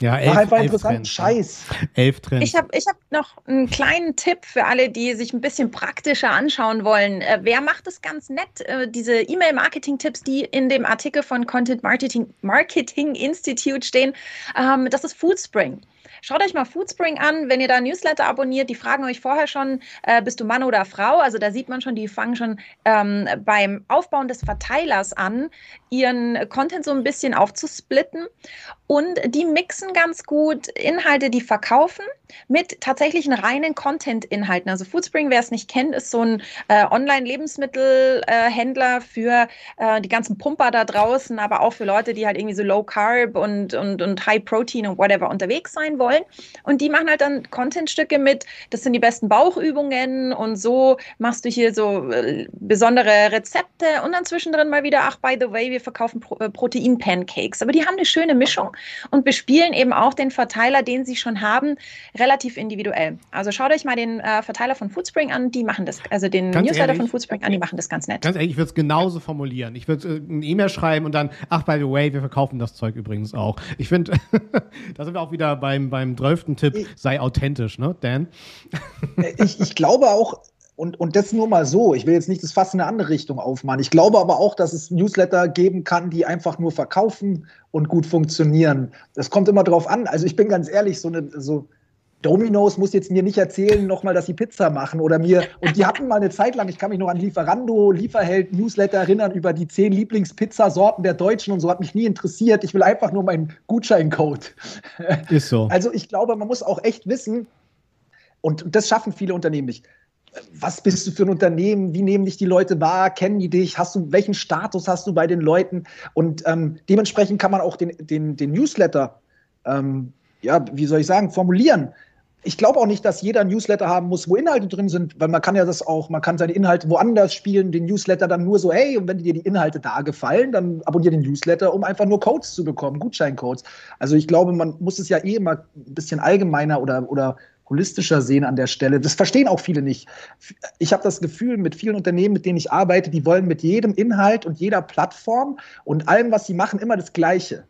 Ja, elf, War einfach interessant. Trends, Scheiß. Elf Trends. Ich habe ich hab noch einen kleinen Tipp für alle, die sich ein bisschen praktischer anschauen wollen. Äh, wer macht es ganz nett? Äh, diese E-Mail-Marketing-Tipps, die in dem Artikel von Content Marketing, Marketing Institute stehen, ähm, das ist Foodspring. Schaut euch mal Foodspring an, wenn ihr da Newsletter abonniert. Die fragen euch vorher schon, äh, bist du Mann oder Frau? Also da sieht man schon, die fangen schon ähm, beim Aufbauen des Verteilers an, ihren Content so ein bisschen aufzusplitten. Und die mixen ganz gut Inhalte, die verkaufen mit tatsächlichen reinen Content-Inhalten. Also Foodspring, wer es nicht kennt, ist so ein äh, Online-Lebensmittelhändler für äh, die ganzen Pumper da draußen, aber auch für Leute, die halt irgendwie so Low Carb und, und, und High Protein und whatever unterwegs sein wollen. Und die machen halt dann Content-Stücke mit, das sind die besten Bauchübungen und so machst du hier so äh, besondere Rezepte und dann zwischendrin mal wieder, ach, by the way, wir verkaufen Pro äh, Protein-Pancakes. Aber die haben eine schöne Mischung und bespielen eben auch den Verteiler, den sie schon haben, relativ individuell. Also schaut euch mal den äh, Verteiler von Foodspring an, die machen das, also den ganz Newsletter ehrlich, von Foodspring an, die machen das ganz nett. Ganz ehrlich, ich würde es genauso formulieren. Ich würde äh, eine E-Mail schreiben und dann, ach, by the way, wir verkaufen das Zeug übrigens auch. Ich finde, [LAUGHS] da sind wir auch wieder beim, beim 12. Tipp, sei authentisch, ne, Dan? ich, ich glaube auch, und, und das nur mal so. Ich will jetzt nicht das Fass in eine andere Richtung aufmachen. Ich glaube aber auch, dass es Newsletter geben kann, die einfach nur verkaufen und gut funktionieren. Das kommt immer drauf an. Also ich bin ganz ehrlich, so eine, so Domino's muss jetzt mir nicht erzählen, nochmal, dass sie Pizza machen oder mir. Und die hatten mal eine Zeit lang, ich kann mich noch an Lieferando, Lieferheld, Newsletter erinnern über die zehn Lieblingspizzasorten der Deutschen und so hat mich nie interessiert. Ich will einfach nur meinen Gutscheincode. Ist so. Also ich glaube, man muss auch echt wissen, und das schaffen viele Unternehmen nicht was bist du für ein Unternehmen? Wie nehmen dich die Leute wahr? Kennen die dich? Hast du, welchen Status hast du bei den Leuten? Und ähm, dementsprechend kann man auch den, den, den Newsletter, ähm, ja, wie soll ich sagen, formulieren. Ich glaube auch nicht, dass jeder Newsletter haben muss, wo Inhalte drin sind, weil man kann ja das auch, man kann seine Inhalte woanders spielen, den Newsletter dann nur so, hey, und wenn dir die Inhalte da gefallen, dann abonniere den Newsletter, um einfach nur Codes zu bekommen, Gutscheincodes. Also ich glaube, man muss es ja eh immer ein bisschen allgemeiner oder, oder holistischer sehen an der Stelle. Das verstehen auch viele nicht. Ich habe das Gefühl, mit vielen Unternehmen, mit denen ich arbeite, die wollen mit jedem Inhalt und jeder Plattform und allem, was sie machen, immer das Gleiche.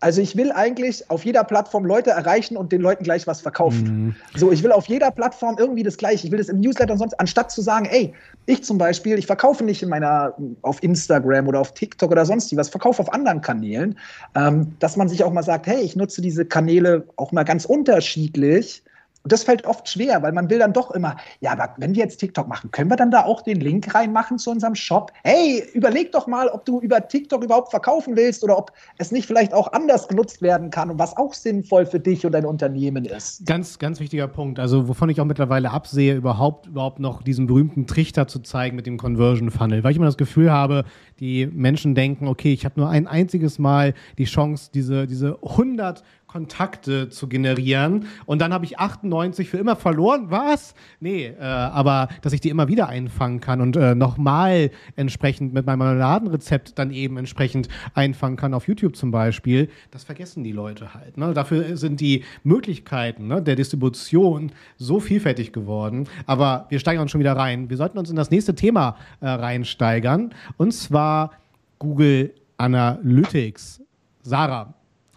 Also ich will eigentlich auf jeder Plattform Leute erreichen und den Leuten gleich was verkaufen. Mhm. So, ich will auf jeder Plattform irgendwie das Gleiche. Ich will das im Newsletter und sonst, anstatt zu sagen, ey, ich zum Beispiel, ich verkaufe nicht in meiner, auf Instagram oder auf TikTok oder sonst was, verkaufe auf anderen Kanälen, ähm, dass man sich auch mal sagt, hey, ich nutze diese Kanäle auch mal ganz unterschiedlich und das fällt oft schwer, weil man will dann doch immer, ja, aber wenn wir jetzt TikTok machen, können wir dann da auch den Link reinmachen zu unserem Shop? Hey, überleg doch mal, ob du über TikTok überhaupt verkaufen willst oder ob es nicht vielleicht auch anders genutzt werden kann und was auch sinnvoll für dich und dein Unternehmen ist. Ganz, ganz wichtiger Punkt. Also, wovon ich auch mittlerweile absehe, überhaupt, überhaupt noch diesen berühmten Trichter zu zeigen mit dem Conversion Funnel, weil ich immer das Gefühl habe, die Menschen denken, okay, ich habe nur ein einziges Mal die Chance, diese, diese 100 Kontakte zu generieren und dann habe ich 98 für immer verloren. Was? Nee, äh, aber dass ich die immer wieder einfangen kann und äh, nochmal entsprechend mit meinem Marmeladenrezept dann eben entsprechend einfangen kann auf YouTube zum Beispiel, das vergessen die Leute halt. Ne? Dafür sind die Möglichkeiten ne, der Distribution so vielfältig geworden. Aber wir steigern uns schon wieder rein. Wir sollten uns in das nächste Thema äh, reinsteigern und zwar Google Analytics. Sarah,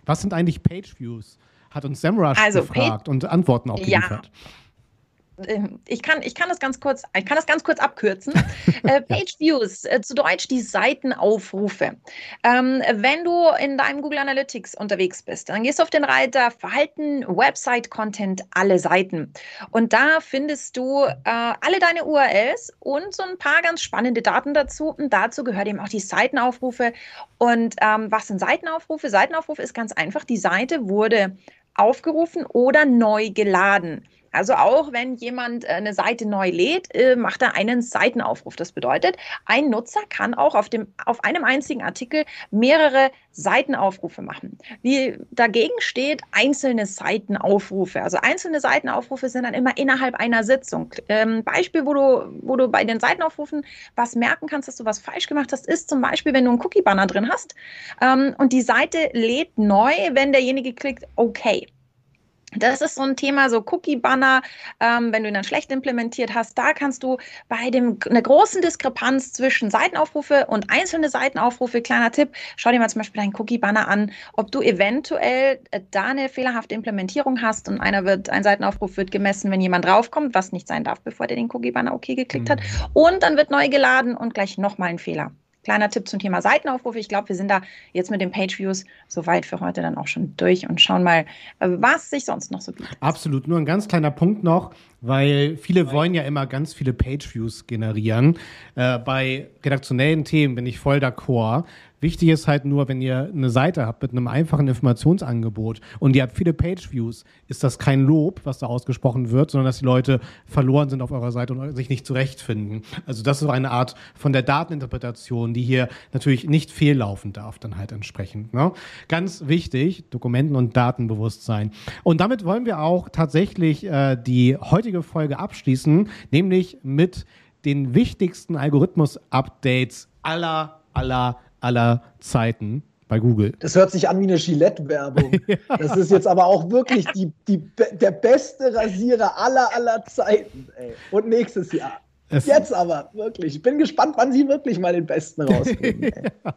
was sind eigentlich Page-Views? Hat uns SEMrush also, gefragt und Antworten auch geliefert. Ja. Ähm, ich kann, ich kann das ganz kurz, ich kann das ganz kurz abkürzen. [LAUGHS] äh, Page Views, äh, zu Deutsch die Seitenaufrufe. Ähm, wenn du in deinem Google Analytics unterwegs bist, dann gehst du auf den Reiter Verhalten, Website Content, alle Seiten. Und da findest du äh, alle deine URLs und so ein paar ganz spannende Daten dazu. Und dazu gehört eben auch die Seitenaufrufe. Und ähm, was sind Seitenaufrufe? Seitenaufrufe ist ganz einfach. Die Seite wurde aufgerufen oder neu geladen. Also auch wenn jemand äh, eine Seite neu lädt, äh, macht er einen Seitenaufruf. Das bedeutet, ein Nutzer kann auch auf, dem, auf einem einzigen Artikel mehrere Seitenaufrufe machen. Wie dagegen steht einzelne Seitenaufrufe. Also einzelne Seitenaufrufe sind dann immer innerhalb einer Sitzung. Ähm, Beispiel, wo du, wo du bei den Seitenaufrufen was merken kannst, dass du was falsch gemacht hast, ist zum Beispiel, wenn du einen Cookie-Banner drin hast ähm, und die Seite lädt neu, wenn derjenige klickt, okay. Das ist so ein Thema, so Cookie-Banner, ähm, wenn du ihn dann schlecht implementiert hast, da kannst du bei dem, einer großen Diskrepanz zwischen Seitenaufrufe und einzelne Seitenaufrufe, kleiner Tipp, schau dir mal zum Beispiel deinen Cookie-Banner an, ob du eventuell äh, da eine fehlerhafte Implementierung hast und einer wird, ein Seitenaufruf wird gemessen, wenn jemand draufkommt, was nicht sein darf, bevor der den Cookie-Banner okay geklickt mhm. hat. Und dann wird neu geladen und gleich nochmal ein Fehler kleiner Tipp zum Thema Seitenaufrufe. Ich glaube, wir sind da jetzt mit den Page-Views soweit für heute dann auch schon durch und schauen mal, was sich sonst noch so bietet. Absolut. Nur ein ganz kleiner Punkt noch, weil viele wollen ja immer ganz viele Page-Views generieren. Äh, bei redaktionellen Themen bin ich voll d'accord. Wichtig ist halt nur, wenn ihr eine Seite habt mit einem einfachen Informationsangebot und ihr habt viele Page-Views, ist das kein Lob, was da ausgesprochen wird, sondern dass die Leute verloren sind auf eurer Seite und sich nicht zurechtfinden. Also das ist eine Art von der Dateninterpretation, die hier natürlich nicht fehllaufen darf, dann halt entsprechend. Ne? Ganz wichtig, Dokumenten- und Datenbewusstsein. Und damit wollen wir auch tatsächlich äh, die heutige Folge abschließen, nämlich mit den wichtigsten Algorithmus-Updates aller, aller aller Zeiten bei Google. Das hört sich an wie eine Gillette-Werbung. [LAUGHS] ja. Das ist jetzt aber auch wirklich die, die, der beste Rasierer aller, aller Zeiten. Ey. Und nächstes Jahr. Es jetzt aber, wirklich. Ich bin gespannt, wann sie wirklich mal den besten [LAUGHS] rausbringen. ja,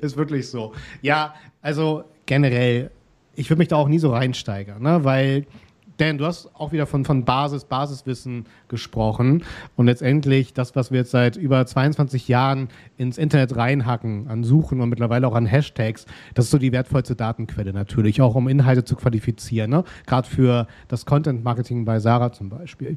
ist wirklich so. Ja, also generell, ich würde mich da auch nie so reinsteigern, ne? weil Dan, du hast auch wieder von, von Basis, Basiswissen gesprochen. Und letztendlich das, was wir jetzt seit über 22 Jahren ins Internet reinhacken, an Suchen und mittlerweile auch an Hashtags, das ist so die wertvollste Datenquelle natürlich, auch um Inhalte zu qualifizieren. Ne? Gerade für das Content-Marketing bei Sarah zum Beispiel.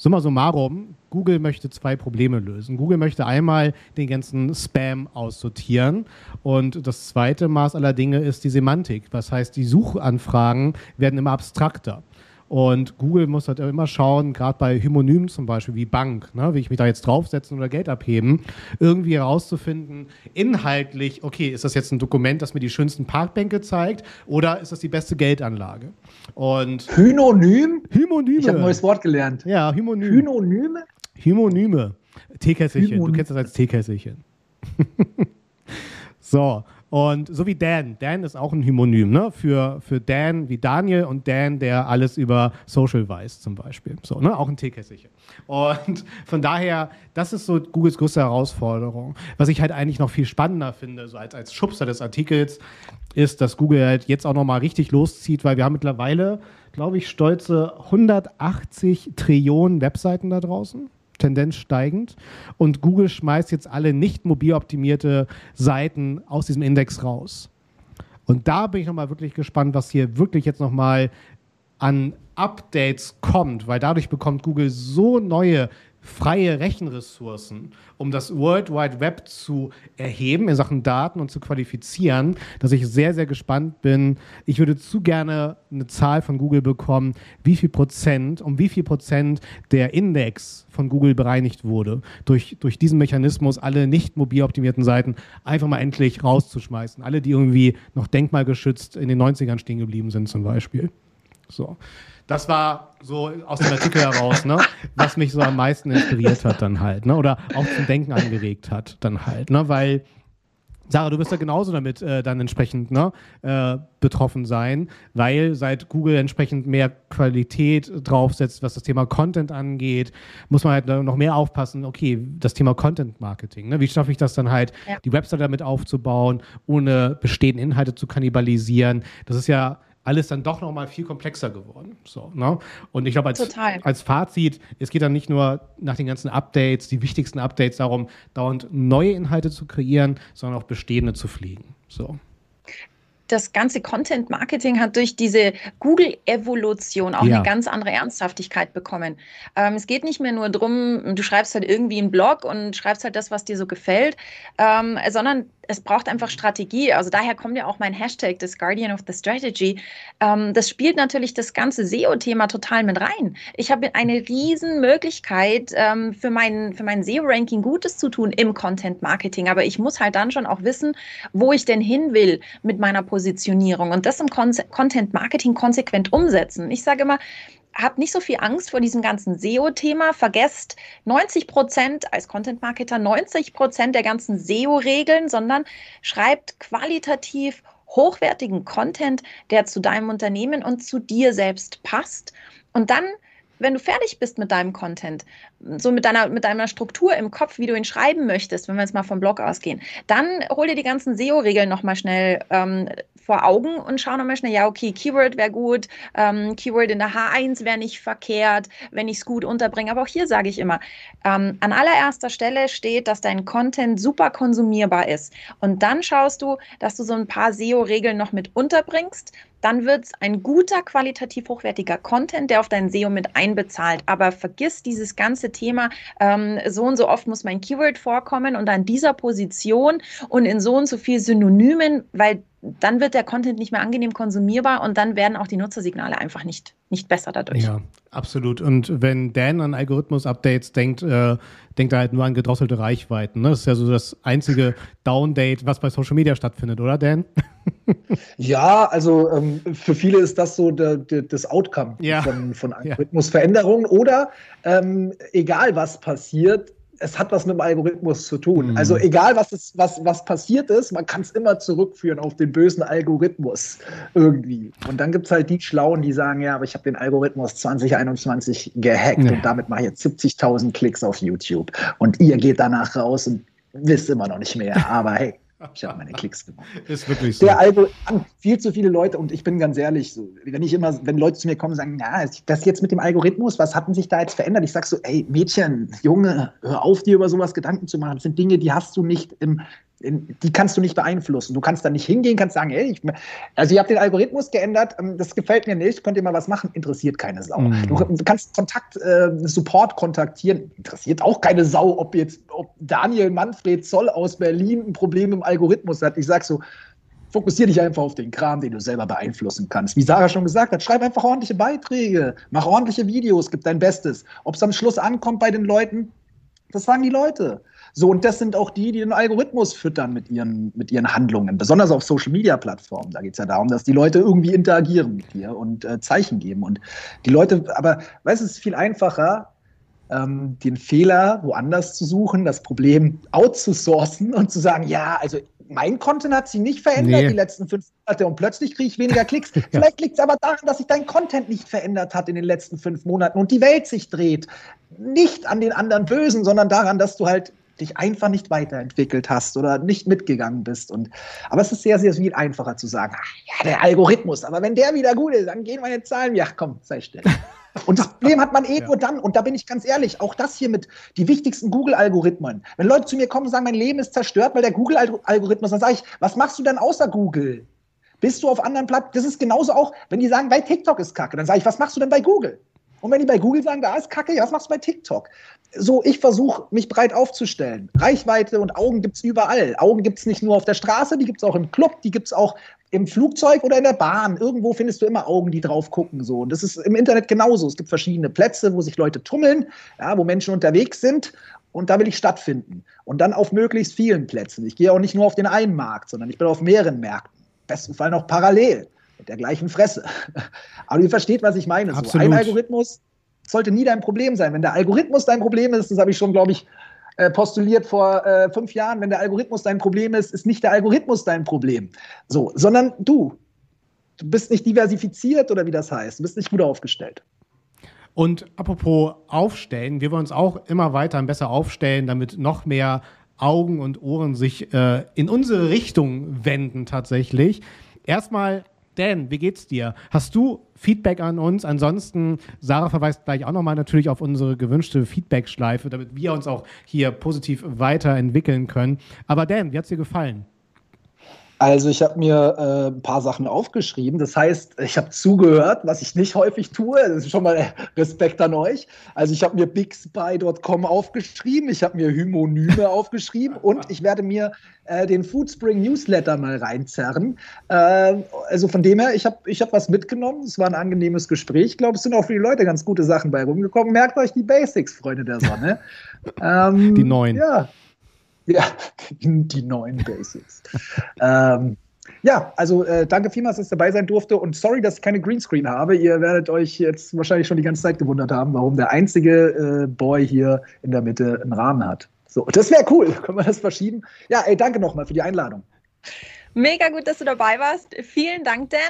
Summa summarum, Google möchte zwei Probleme lösen. Google möchte einmal den ganzen Spam aussortieren und das zweite Maß aller Dinge ist die Semantik. Was heißt, die Suchanfragen werden immer abstrakter. Und Google muss halt immer schauen, gerade bei Hymonymen zum Beispiel wie Bank, ne, wie ich mich da jetzt draufsetzen oder Geld abheben, irgendwie herauszufinden, inhaltlich, okay, ist das jetzt ein Dokument, das mir die schönsten Parkbänke zeigt oder ist das die beste Geldanlage? Und Hynonym? Hymonyme. Ich habe ein neues Wort gelernt. Ja, Hymonyme. Hynonyme? Hymonyme. Teekesselchen. Du kennst das als Teekesselchen. [LAUGHS] so, und so wie Dan. Dan ist auch ein Hymonym, ne? Für, für Dan wie Daniel und Dan, der alles über Social weiß, zum Beispiel. So, ne? Auch ein Teekesselchen. Und [LAUGHS] von daher, das ist so Googles größte Herausforderung. Was ich halt eigentlich noch viel spannender finde, so als, als Schubser des Artikels, ist, dass Google halt jetzt auch nochmal richtig loszieht, weil wir haben mittlerweile, glaube ich, stolze 180 Trillionen Webseiten da draußen. Tendenz steigend. Und Google schmeißt jetzt alle nicht mobil optimierte Seiten aus diesem Index raus. Und da bin ich nochmal wirklich gespannt, was hier wirklich jetzt nochmal an Updates kommt, weil dadurch bekommt Google so neue freie Rechenressourcen, um das World Wide Web zu erheben in Sachen Daten und zu qualifizieren, dass ich sehr, sehr gespannt bin. Ich würde zu gerne eine Zahl von Google bekommen, wie viel Prozent, um wie viel Prozent der Index von Google bereinigt wurde, durch, durch diesen Mechanismus alle nicht mobil optimierten Seiten einfach mal endlich rauszuschmeißen. Alle, die irgendwie noch denkmalgeschützt in den 90ern stehen geblieben sind zum Beispiel. So. Das war so aus dem Artikel heraus, ne, was mich so am meisten inspiriert hat dann halt, ne, oder auch zum Denken angeregt hat dann halt, ne, weil Sarah, du wirst ja genauso damit äh, dann entsprechend ne, äh, betroffen sein, weil seit Google entsprechend mehr Qualität draufsetzt, was das Thema Content angeht, muss man halt noch mehr aufpassen, okay, das Thema Content Marketing, ne, wie schaffe ich das dann halt, ja. die Website damit aufzubauen, ohne bestehende Inhalte zu kannibalisieren. Das ist ja alles dann doch noch mal viel komplexer geworden. So, ne? Und ich glaube, als, als Fazit, es geht dann nicht nur nach den ganzen Updates, die wichtigsten Updates darum, dauernd neue Inhalte zu kreieren, sondern auch bestehende zu pflegen. So das ganze Content Marketing hat durch diese Google-Evolution auch ja. eine ganz andere Ernsthaftigkeit bekommen. Ähm, es geht nicht mehr nur darum, du schreibst halt irgendwie einen Blog und schreibst halt das, was dir so gefällt, ähm, sondern es braucht einfach Strategie. Also daher kommt ja auch mein Hashtag, das Guardian of the Strategy. Ähm, das spielt natürlich das ganze SEO-Thema total mit rein. Ich habe eine riesen Möglichkeit, ähm, für mein, für mein SEO-Ranking Gutes zu tun im Content-Marketing. Aber ich muss halt dann schon auch wissen, wo ich denn hin will mit meiner Positionierung und das im Con Content-Marketing konsequent umsetzen. Ich sage immer, habt nicht so viel Angst vor diesem ganzen SEO-Thema. Vergesst 90 Prozent als Content-Marketer 90 Prozent der ganzen SEO-Regeln, sondern schreibt qualitativ hochwertigen Content, der zu deinem Unternehmen und zu dir selbst passt. Und dann wenn du fertig bist mit deinem Content, so mit deiner, mit deiner Struktur im Kopf, wie du ihn schreiben möchtest, wenn wir jetzt mal vom Blog ausgehen, dann hol dir die ganzen SEO-Regeln nochmal schnell ähm, vor Augen und schau nochmal schnell, ja, okay, Keyword wäre gut, ähm, Keyword in der H1 wäre nicht verkehrt, wenn ich es gut unterbringe. Aber auch hier sage ich immer, ähm, an allererster Stelle steht, dass dein Content super konsumierbar ist. Und dann schaust du, dass du so ein paar SEO-Regeln noch mit unterbringst. Dann wird es ein guter, qualitativ hochwertiger Content, der auf dein SEO mit einbezahlt. Aber vergiss dieses ganze Thema, ähm, so und so oft muss mein Keyword vorkommen und an dieser Position und in so und so viel Synonymen, weil dann wird der Content nicht mehr angenehm konsumierbar und dann werden auch die Nutzersignale einfach nicht, nicht besser dadurch. Ja, absolut. Und wenn Dan an Algorithmus-Updates denkt, äh, denkt er halt nur an gedrosselte Reichweiten. Ne? Das ist ja so das einzige [LAUGHS] Downdate, was bei Social Media stattfindet, oder Dan? [LAUGHS] ja, also ähm, für viele ist das so der, der, das Outcome ja. von, von Algorithmusveränderungen. Oder ähm, egal was passiert, es hat was mit dem Algorithmus zu tun. Mhm. Also egal, was, ist, was, was passiert ist, man kann es immer zurückführen auf den bösen Algorithmus irgendwie. Und dann gibt es halt die Schlauen, die sagen, ja, aber ich habe den Algorithmus 2021 gehackt ja. und damit mache ich jetzt 70.000 Klicks auf YouTube. Und ihr geht danach raus und wisst immer noch nicht mehr. Aber hey, ich habe meine Klicks gemacht. [LAUGHS] Ist wirklich so. Der Algo, viel zu viele Leute, und ich bin ganz ehrlich, so, wenn ich immer, wenn Leute zu mir kommen und sagen, na, das jetzt mit dem Algorithmus, was hat denn sich da jetzt verändert? Ich sage so, ey, Mädchen, Junge, hör auf, dir über sowas Gedanken zu machen. Das sind Dinge, die hast du nicht im, die kannst du nicht beeinflussen. Du kannst da nicht hingehen, kannst sagen, hey, ich, also ihr habt den Algorithmus geändert, ähm, das gefällt mir nicht, könnt ihr mal was machen, interessiert keine Sau. Mhm. Du, du, kannst Kontakt, äh, Support kontaktieren, interessiert auch keine Sau, ob jetzt, ob Daniel Manfred Zoll aus Berlin ein Problem im Algorithmus hat. Ich sag so, fokussier dich einfach auf den Kram, den du selber beeinflussen kannst. Wie Sarah schon gesagt hat, schreib einfach ordentliche Beiträge, mach ordentliche Videos, gib dein Bestes. Ob es am Schluss ankommt bei den Leuten, das sagen die Leute. So, und das sind auch die, die den Algorithmus füttern mit ihren, mit ihren Handlungen, besonders auf Social Media Plattformen. Da geht es ja darum, dass die Leute irgendwie interagieren mit dir und äh, Zeichen geben. Und die Leute, aber weißt du, es ist viel einfacher, ähm, den Fehler woanders zu suchen, das Problem outzusourcen und zu sagen, ja, also mein Content hat sich nicht verändert nee. die letzten fünf Monate und plötzlich kriege ich weniger Klicks. [LAUGHS] ja. Vielleicht liegt es aber daran, dass sich dein Content nicht verändert hat in den letzten fünf Monaten und die Welt sich dreht. Nicht an den anderen Bösen, sondern daran, dass du halt dich einfach nicht weiterentwickelt hast oder nicht mitgegangen bist. Und, aber es ist sehr, sehr viel einfacher zu sagen, ach, ja, der Algorithmus, aber wenn der wieder gut ist, dann gehen meine Zahlen, ja, komm, sei still. [LAUGHS] Und das Problem hat man eh ja. nur dann, und da bin ich ganz ehrlich, auch das hier mit die wichtigsten Google-Algorithmen. Wenn Leute zu mir kommen und sagen, mein Leben ist zerstört, weil der Google-Algorithmus, dann sage ich, was machst du denn außer Google? Bist du auf anderen Plattformen? Das ist genauso auch, wenn die sagen, bei TikTok ist Kacke, dann sage ich, was machst du denn bei Google? Und wenn die bei Google sagen, da ist Kacke, ja, was machst du bei TikTok? So, ich versuche, mich breit aufzustellen. Reichweite und Augen gibt es überall. Augen gibt es nicht nur auf der Straße, die gibt es auch im Club, die gibt es auch im Flugzeug oder in der Bahn. Irgendwo findest du immer Augen, die drauf gucken. So. Und das ist im Internet genauso. Es gibt verschiedene Plätze, wo sich Leute tummeln, ja, wo Menschen unterwegs sind. Und da will ich stattfinden. Und dann auf möglichst vielen Plätzen. Ich gehe auch nicht nur auf den einen Markt, sondern ich bin auf mehreren Märkten. Besten Fall noch parallel mit der gleichen Fresse. [LAUGHS] Aber ihr versteht, was ich meine. So ein Algorithmus sollte nie dein Problem sein. Wenn der Algorithmus dein Problem ist, das habe ich schon, glaube ich, äh, postuliert vor äh, fünf Jahren, wenn der Algorithmus dein Problem ist, ist nicht der Algorithmus dein Problem. So, sondern du. Du bist nicht diversifiziert oder wie das heißt. Du bist nicht gut aufgestellt. Und apropos aufstellen, wir wollen uns auch immer weiter und besser aufstellen, damit noch mehr Augen und Ohren sich äh, in unsere Richtung wenden tatsächlich. Erstmal Dan, wie geht's dir? Hast du Feedback an uns? Ansonsten, Sarah verweist gleich auch nochmal natürlich auf unsere gewünschte Feedback-Schleife, damit wir uns auch hier positiv weiterentwickeln können. Aber Dan, wie hat's dir gefallen? Also ich habe mir äh, ein paar Sachen aufgeschrieben. Das heißt, ich habe zugehört, was ich nicht häufig tue. Das ist schon mal Respekt an euch. Also ich habe mir bigspy.com aufgeschrieben, ich habe mir Hymonyme [LAUGHS] aufgeschrieben und ich werde mir äh, den Foodspring Newsletter mal reinzerren. Äh, also von dem her, ich habe ich hab was mitgenommen. Es war ein angenehmes Gespräch. Ich glaube, es sind auch für die Leute ganz gute Sachen bei rumgekommen. Merkt euch die Basics, Freunde der Sonne. [LAUGHS] ähm, die neuen. Ja, ja, [LAUGHS] die neuen Basics. ähm, ja, also äh, danke vielmals, dass ich dabei sein durfte und sorry, dass ich keine Greenscreen habe. Ihr werdet euch jetzt wahrscheinlich schon die ganze Zeit gewundert haben, warum der einzige äh, Boy hier in der Mitte einen Rahmen hat. So, das wäre cool. [LAUGHS] Können wir das verschieben? Ja, ey, danke nochmal für die Einladung. Mega gut, dass du dabei warst. Vielen Dank, Dan.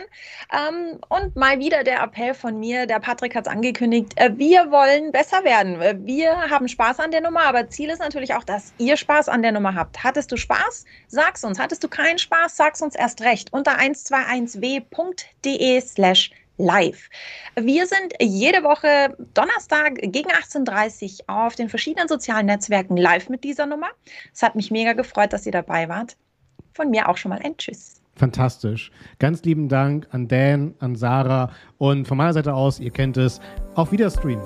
Ähm, und mal wieder der Appell von mir. Der Patrick hat es angekündigt. Äh, wir wollen besser werden. Äh, wir haben Spaß an der Nummer, aber Ziel ist natürlich auch, dass ihr Spaß an der Nummer habt. Hattest du Spaß? Sag's uns. Hattest du keinen Spaß? Sag's uns erst recht. Unter 121w.de slash live. Wir sind jede Woche Donnerstag gegen 18.30 Uhr auf den verschiedenen sozialen Netzwerken live mit dieser Nummer. Es hat mich mega gefreut, dass ihr dabei wart von mir auch schon mal ein Tschüss. Fantastisch. Ganz lieben Dank an Dan, an Sarah und von meiner Seite aus, ihr kennt es, auf Wiederstream.